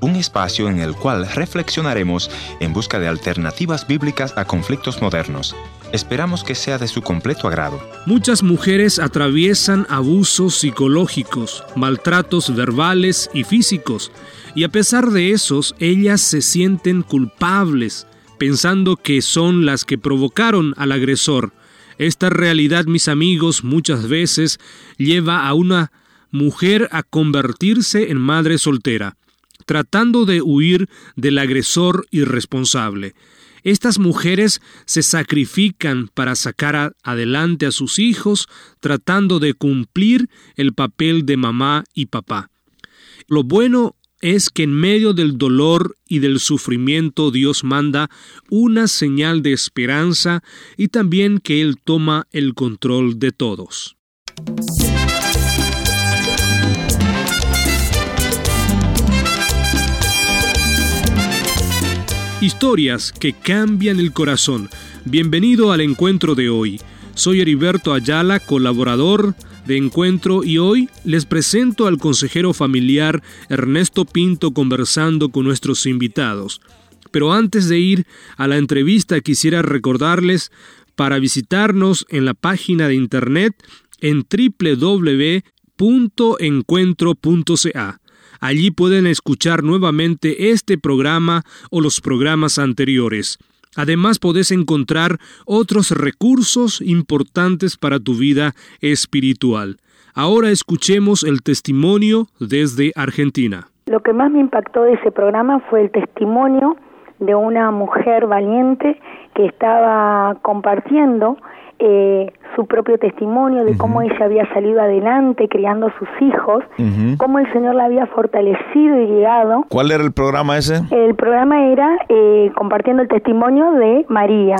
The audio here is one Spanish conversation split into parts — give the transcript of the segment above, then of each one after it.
Un espacio en el cual reflexionaremos en busca de alternativas bíblicas a conflictos modernos. Esperamos que sea de su completo agrado. Muchas mujeres atraviesan abusos psicológicos, maltratos verbales y físicos, y a pesar de esos, ellas se sienten culpables, pensando que son las que provocaron al agresor. Esta realidad, mis amigos, muchas veces lleva a una mujer a convertirse en madre soltera, tratando de huir del agresor irresponsable. Estas mujeres se sacrifican para sacar adelante a sus hijos, tratando de cumplir el papel de mamá y papá. Lo bueno es que en medio del dolor y del sufrimiento Dios manda una señal de esperanza y también que Él toma el control de todos. Historias que cambian el corazón. Bienvenido al encuentro de hoy. Soy Heriberto Ayala, colaborador de Encuentro y hoy les presento al consejero familiar Ernesto Pinto conversando con nuestros invitados. Pero antes de ir a la entrevista quisiera recordarles para visitarnos en la página de internet en www.encuentro.ca. Allí pueden escuchar nuevamente este programa o los programas anteriores. Además podés encontrar otros recursos importantes para tu vida espiritual. Ahora escuchemos el testimonio desde Argentina. Lo que más me impactó de ese programa fue el testimonio de una mujer valiente que estaba compartiendo eh, su propio testimonio de cómo ella había salido adelante criando a sus hijos, cómo el Señor la había fortalecido y guiado. ¿Cuál era el programa ese? El programa era eh, compartiendo el testimonio de María,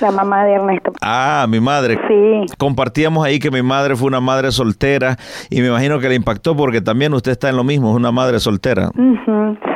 la mamá de Ernesto. Ah, mi madre. Sí. Compartíamos ahí que mi madre fue una madre soltera y me imagino que le impactó porque también usted está en lo mismo, es una madre soltera.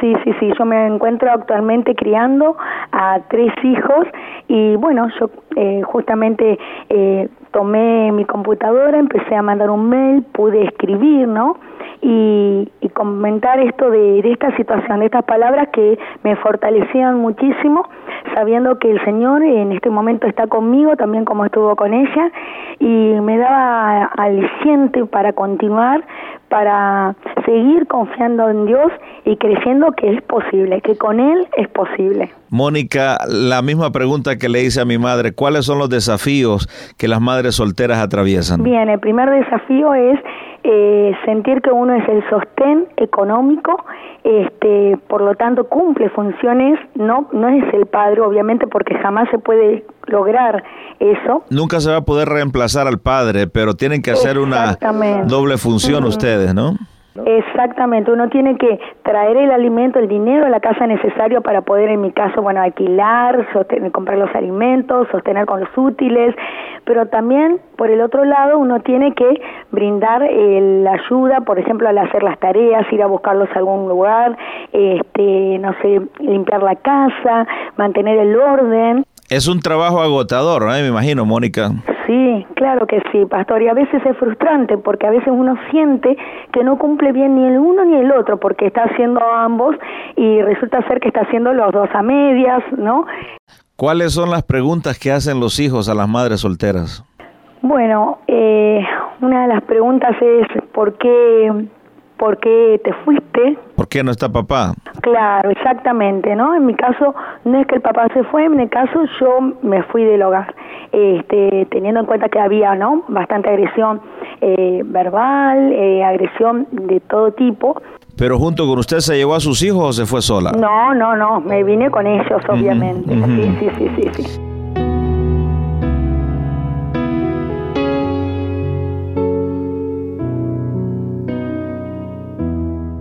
Sí, sí, sí. Yo me encuentro actualmente criando a tres hijos y bueno, yo eh, justamente eh, tomé mi computadora, empecé a mandar un mail, pude escribir, ¿no? Y, comentar esto de, de, esta situación, de estas palabras que me fortalecían muchísimo, sabiendo que el Señor en este momento está conmigo, también como estuvo con ella, y me daba aliciente para continuar, para seguir confiando en Dios y creyendo que es posible, que con Él es posible. Mónica, la misma pregunta que le hice a mi madre, ¿cuáles son los desafíos que las madres solteras atraviesan? Bien, el primer desafío es eh, sentir que uno es el sostén económico, este, por lo tanto cumple funciones, no, no es el padre, obviamente, porque jamás se puede lograr eso. Nunca se va a poder reemplazar al padre, pero tienen que hacer una doble función ustedes, ¿no? Exactamente, uno tiene que traer el alimento, el dinero a la casa necesario para poder, en mi caso, bueno, alquilar, sostener, comprar los alimentos, sostener con los útiles, pero también, por el otro lado, uno tiene que brindar eh, la ayuda, por ejemplo, al hacer las tareas, ir a buscarlos a algún lugar, este, no sé, limpiar la casa, mantener el orden. Es un trabajo agotador, ¿no? me imagino, Mónica. Sí, claro que sí, pastor, y a veces es frustrante porque a veces uno siente que no cumple bien ni el uno ni el otro porque está haciendo ambos y resulta ser que está haciendo los dos a medias, ¿no? ¿Cuáles son las preguntas que hacen los hijos a las madres solteras? Bueno, eh, una de las preguntas es ¿por qué ¿por qué te fuiste? ¿Por qué no está papá? Claro, exactamente, ¿no? En mi caso no es que el papá se fue, en mi caso yo me fui del hogar, este, teniendo en cuenta que había, ¿no? Bastante agresión eh, verbal, eh, agresión de todo tipo. ¿Pero junto con usted se llevó a sus hijos o se fue sola? No, no, no, me vine con ellos, obviamente. sí, sí, sí, sí. sí.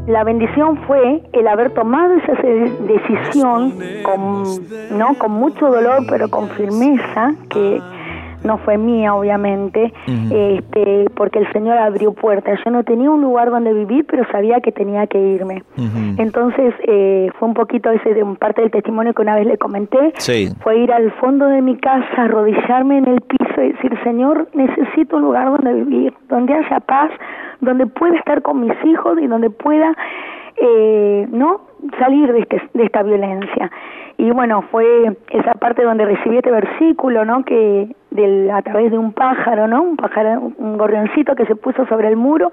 La bendición fue el haber tomado esa decisión con, ¿no? con mucho dolor, pero con firmeza, que no fue mía obviamente, este, porque el Señor abrió puertas. Yo no tenía un lugar donde vivir, pero sabía que tenía que irme. Entonces eh, fue un poquito ese de parte del testimonio que una vez le comenté, fue ir al fondo de mi casa, arrodillarme en el piso y decir, Señor, necesito un lugar donde vivir, donde haya paz, donde pueda estar con mis hijos y donde pueda eh, no salir de, este, de esta violencia. Y bueno, fue esa parte donde recibí este versículo, ¿no? Que del, a través de un pájaro, ¿no? Un pájaro, un gorrioncito que se puso sobre el muro,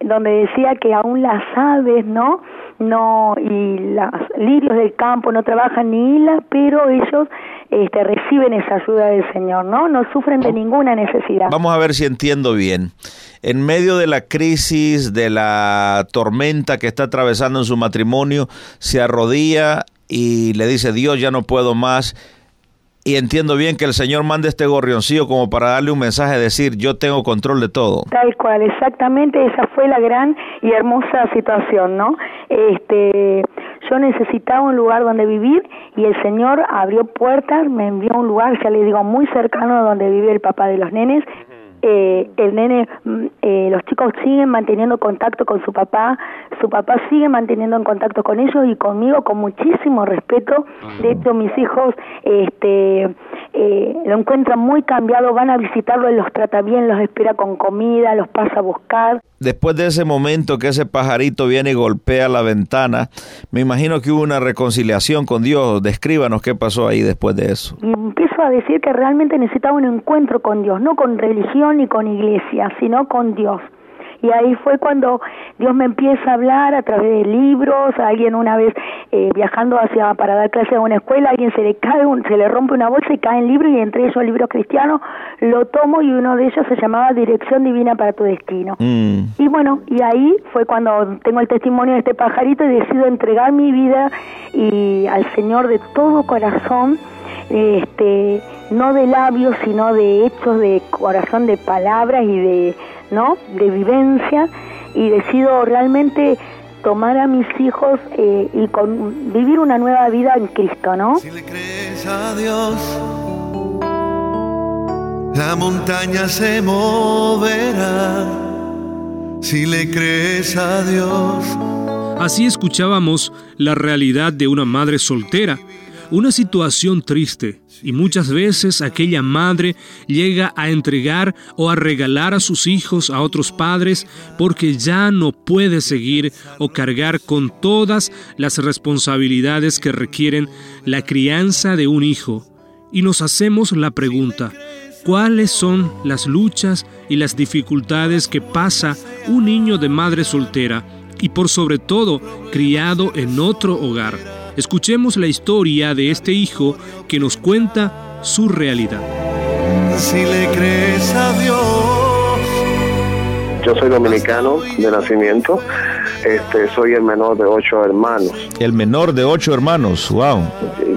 donde decía que aún las aves, ¿no? No, y los lirios del campo no trabajan ni hilas, pero ellos este, reciben esa ayuda del Señor, ¿no? No sufren de ninguna necesidad. Vamos a ver si entiendo bien. En medio de la crisis, de la tormenta que está atravesando en su matrimonio, se arrodilla y le dice, Dios, ya no puedo más. Y entiendo bien que el Señor manda este gorrioncillo como para darle un mensaje, decir, yo tengo control de todo. Tal cual, exactamente, esa fue la gran y hermosa situación, ¿no? Este, yo necesitaba un lugar donde vivir y el Señor abrió puertas, me envió a un lugar, ya le digo, muy cercano a donde vive el papá de los nenes, eh, el nene, mm, eh, los chicos siguen manteniendo contacto con su papá, su papá sigue manteniendo en contacto con ellos y conmigo con muchísimo respeto. De hecho, mis hijos este, eh, lo encuentran muy cambiado, van a visitarlo, los trata bien, los espera con comida, los pasa a buscar. Después de ese momento que ese pajarito viene y golpea la ventana, me imagino que hubo una reconciliación con Dios. Descríbanos qué pasó ahí después de eso. Y empiezo a decir que realmente necesitaba un encuentro con Dios, no con religión ni con iglesia, sino con Dios. Y ahí fue cuando Dios me empieza a hablar a través de libros, alguien una vez eh, viajando hacia para dar clase a una escuela, alguien se le cae, se le rompe una bolsa y cae en libro y entre esos libros cristianos lo tomo y uno de ellos se llamaba Dirección Divina para tu Destino. Mm. Y bueno, y ahí fue cuando tengo el testimonio de este pajarito y decido entregar mi vida y al Señor de todo corazón este, no de labios, sino de hechos, de corazón, de palabras y de, ¿no? De vivencia y decido realmente tomar a mis hijos eh, y con, vivir una nueva vida en Cristo, ¿no? Si le crees a Dios, la montaña se moverá. Si le crees a Dios. Así escuchábamos la realidad de una madre soltera una situación triste y muchas veces aquella madre llega a entregar o a regalar a sus hijos a otros padres porque ya no puede seguir o cargar con todas las responsabilidades que requieren la crianza de un hijo. Y nos hacemos la pregunta, ¿cuáles son las luchas y las dificultades que pasa un niño de madre soltera y por sobre todo criado en otro hogar? Escuchemos la historia de este hijo que nos cuenta su realidad. Si le crees a Dios. Yo soy dominicano de nacimiento. Este, soy el menor de ocho hermanos. El menor de ocho hermanos, wow.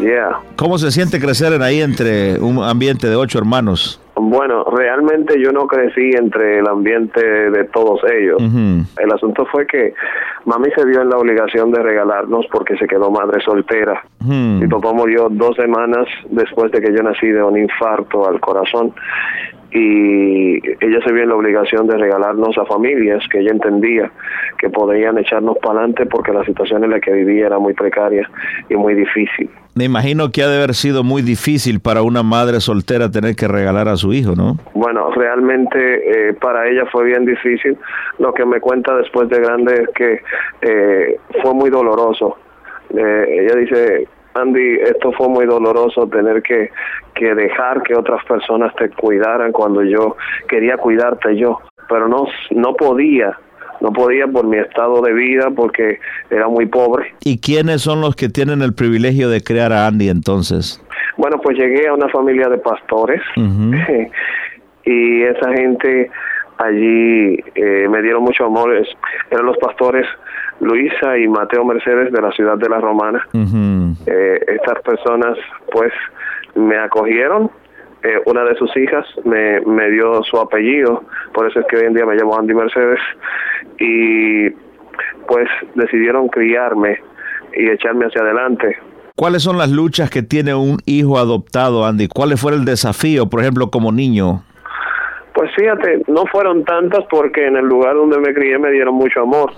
Yeah. ¿Cómo se siente crecer ahí entre un ambiente de ocho hermanos? Bueno, realmente yo no crecí entre el ambiente de todos ellos. El asunto fue que mami se vio en la obligación de regalarnos porque se quedó madre soltera. Y papá murió dos semanas después de que yo nací de un infarto al corazón y ella se vio en la obligación de regalarnos a familias que ella entendía que podían echarnos para adelante porque la situación en la que vivía era muy precaria y muy difícil. Me imagino que ha de haber sido muy difícil para una madre soltera tener que regalar a su hijo, ¿no? Bueno, realmente eh, para ella fue bien difícil. Lo que me cuenta después de grande es que eh, fue muy doloroso. Eh, ella dice Andy, esto fue muy doloroso tener que, que dejar que otras personas te cuidaran cuando yo quería cuidarte yo, pero no, no podía no podía por mi estado de vida porque era muy pobre. ¿Y quiénes son los que tienen el privilegio de crear a Andy entonces? Bueno, pues llegué a una familia de pastores y esa gente allí eh, me dieron mucho amor. Eran los pastores Luisa y Mateo Mercedes de la ciudad de La Romana. Eh, estas personas pues me acogieron. Eh, una de sus hijas me, me dio su apellido, por eso es que hoy en día me llamo Andy Mercedes. Y pues decidieron criarme y echarme hacia adelante. ¿Cuáles son las luchas que tiene un hijo adoptado, Andy? ¿Cuál fue el desafío, por ejemplo, como niño? Pues fíjate, no fueron tantas porque en el lugar donde me crié me dieron mucho amor.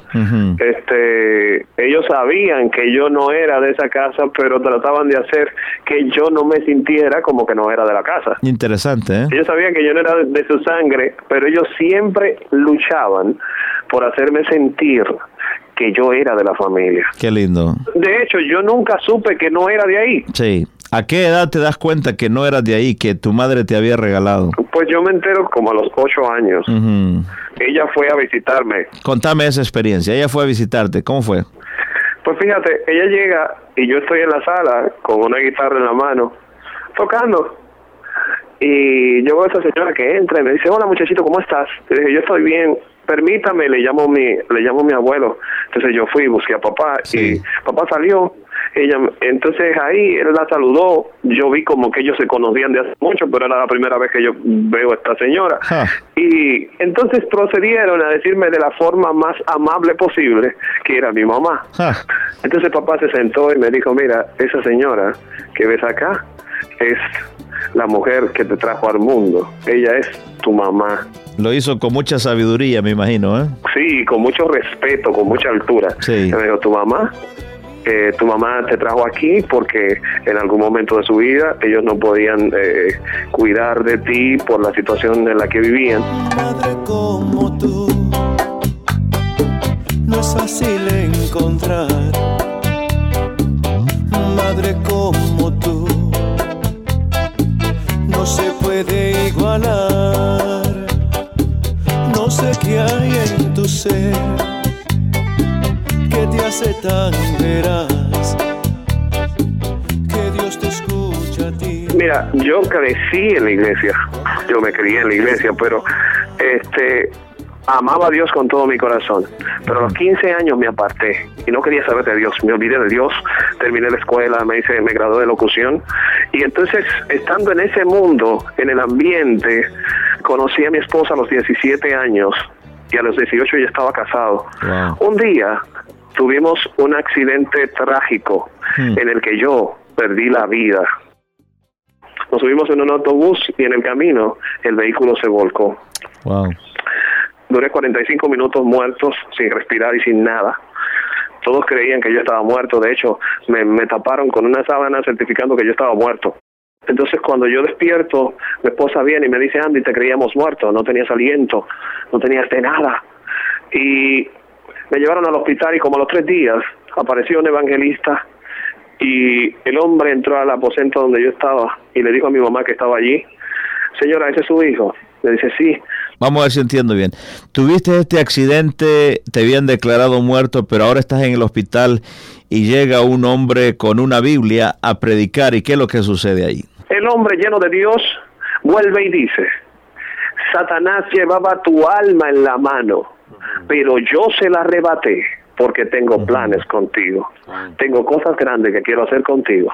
Este, ellos sabían que yo no era de esa casa, pero trataban de hacer que yo no me sintiera como que no era de la casa. Interesante, ¿eh? Ellos sabían que yo no era de su sangre, pero ellos siempre luchaban por hacerme sentir que yo era de la familia. Qué lindo. De hecho, yo nunca supe que no era de ahí. Sí. ¿A qué edad te das cuenta que no eras de ahí, que tu madre te había regalado? Pues yo me entero como a los ocho años. Ella fue a visitarme. Contame esa experiencia. Ella fue a visitarte. ¿Cómo fue? Pues fíjate, ella llega y yo estoy en la sala con una guitarra en la mano, tocando. Y yo veo a esa señora que entra y me dice, hola muchachito, ¿cómo estás? Le dije, yo estoy bien, permítame, le llamo mi, le llamo a mi abuelo. Entonces yo fui, busqué a papá y papá salió. Ella entonces ahí él la saludó. Yo vi como que ellos se conocían de hace mucho pero era la primera vez que yo veo a esta señora. Y entonces procedieron a decirme de la forma más amable posible que era mi mamá. Entonces papá se sentó y me dijo mira esa señora que ves acá es la mujer que te trajo al mundo. Ella es tu mamá lo hizo con mucha sabiduría, me imagino, ¿eh? Sí, con mucho respeto, con mucha altura. Sí. Me dijo, tu mamá eh, tu mamá te trajo aquí porque en algún momento de su vida ellos no podían eh, cuidar de ti por la situación en la que vivían. Madre como tú, no es fácil encontrar. Crecí en la iglesia, yo me crié en la iglesia, pero este amaba a Dios con todo mi corazón, pero a los 15 años me aparté y no quería saber de Dios, me olvidé de Dios, terminé la escuela, me hice, me gradué de locución. Y entonces estando en ese mundo, en el ambiente, conocí a mi esposa a los 17 años y a los 18 ya estaba casado. Un día tuvimos un accidente trágico en el que yo perdí la vida. Nos subimos en un autobús y en el camino el vehículo se volcó. Wow. Duré 45 minutos muertos, sin respirar y sin nada. Todos creían que yo estaba muerto. De hecho, me, me taparon con una sábana certificando que yo estaba muerto. Entonces, cuando yo despierto, mi esposa viene y me dice, Andy, te creíamos muerto, no tenías aliento, no tenías de nada. Y me llevaron al hospital y como a los tres días apareció un evangelista y el hombre entró al aposento donde yo estaba y le dijo a mi mamá que estaba allí, señora, ese es su hijo. Le dice, sí. Vamos a ver si entiendo bien. Tuviste este accidente, te habían declarado muerto, pero ahora estás en el hospital y llega un hombre con una Biblia a predicar. ¿Y qué es lo que sucede ahí? El hombre lleno de Dios vuelve y dice, Satanás llevaba tu alma en la mano, pero yo se la arrebaté porque tengo planes contigo. Tengo cosas grandes que quiero hacer contigo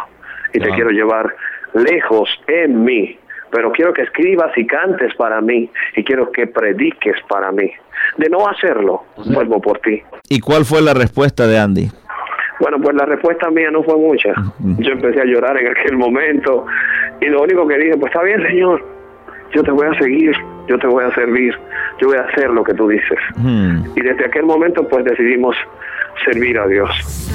y te quiero llevar lejos en mí. Pero quiero que escribas y cantes para mí y quiero que prediques para mí. De no hacerlo, vuelvo por ti. ¿Y cuál fue la respuesta de Andy? Bueno, pues la respuesta mía no fue mucha. Yo empecé a llorar en aquel momento y lo único que dije, pues está bien, Señor, yo te voy a seguir, yo te voy a servir, yo voy a hacer lo que tú dices. Y desde aquel momento pues decidimos servir a Dios.